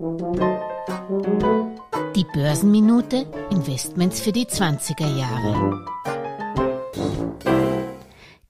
Die Börsenminute Investments für die 20er Jahre.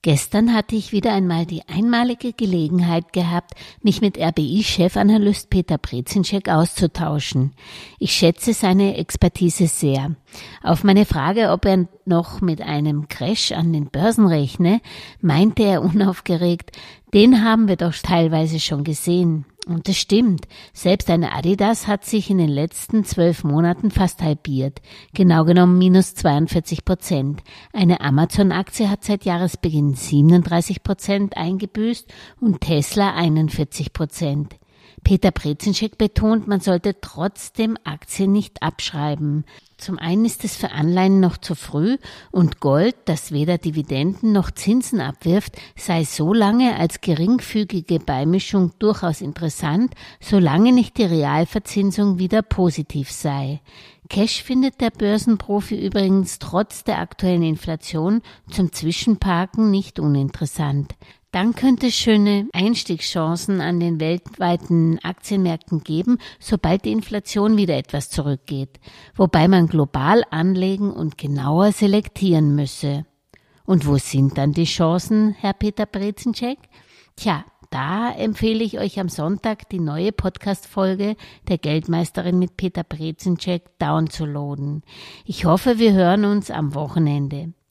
Gestern hatte ich wieder einmal die einmalige Gelegenheit gehabt, mich mit RBI-Chefanalyst Peter Brezinschek auszutauschen. Ich schätze seine Expertise sehr. Auf meine Frage, ob er noch mit einem Crash an den Börsen rechne, meinte er unaufgeregt, den haben wir doch teilweise schon gesehen. Und das stimmt. Selbst eine Adidas hat sich in den letzten zwölf Monaten fast halbiert. Genau genommen minus 42 Prozent. Eine Amazon-Aktie hat seit Jahresbeginn 37 Prozent eingebüßt und Tesla 41 Prozent. Peter Brezinschek betont, man sollte trotzdem Aktien nicht abschreiben. Zum einen ist es für Anleihen noch zu früh und Gold, das weder Dividenden noch Zinsen abwirft, sei so lange als geringfügige Beimischung durchaus interessant, solange nicht die Realverzinsung wieder positiv sei. Cash findet der Börsenprofi übrigens trotz der aktuellen Inflation zum Zwischenparken nicht uninteressant. Dann könnte es schöne Einstiegschancen an den weltweiten Aktienmärkten geben, sobald die Inflation wieder etwas zurückgeht, wobei man global anlegen und genauer selektieren müsse. Und wo sind dann die Chancen, Herr Peter Brezencheck? Tja, da empfehle ich euch am Sonntag die neue Podcast-Folge der Geldmeisterin mit Peter Brezencheck downzuladen. Ich hoffe, wir hören uns am Wochenende.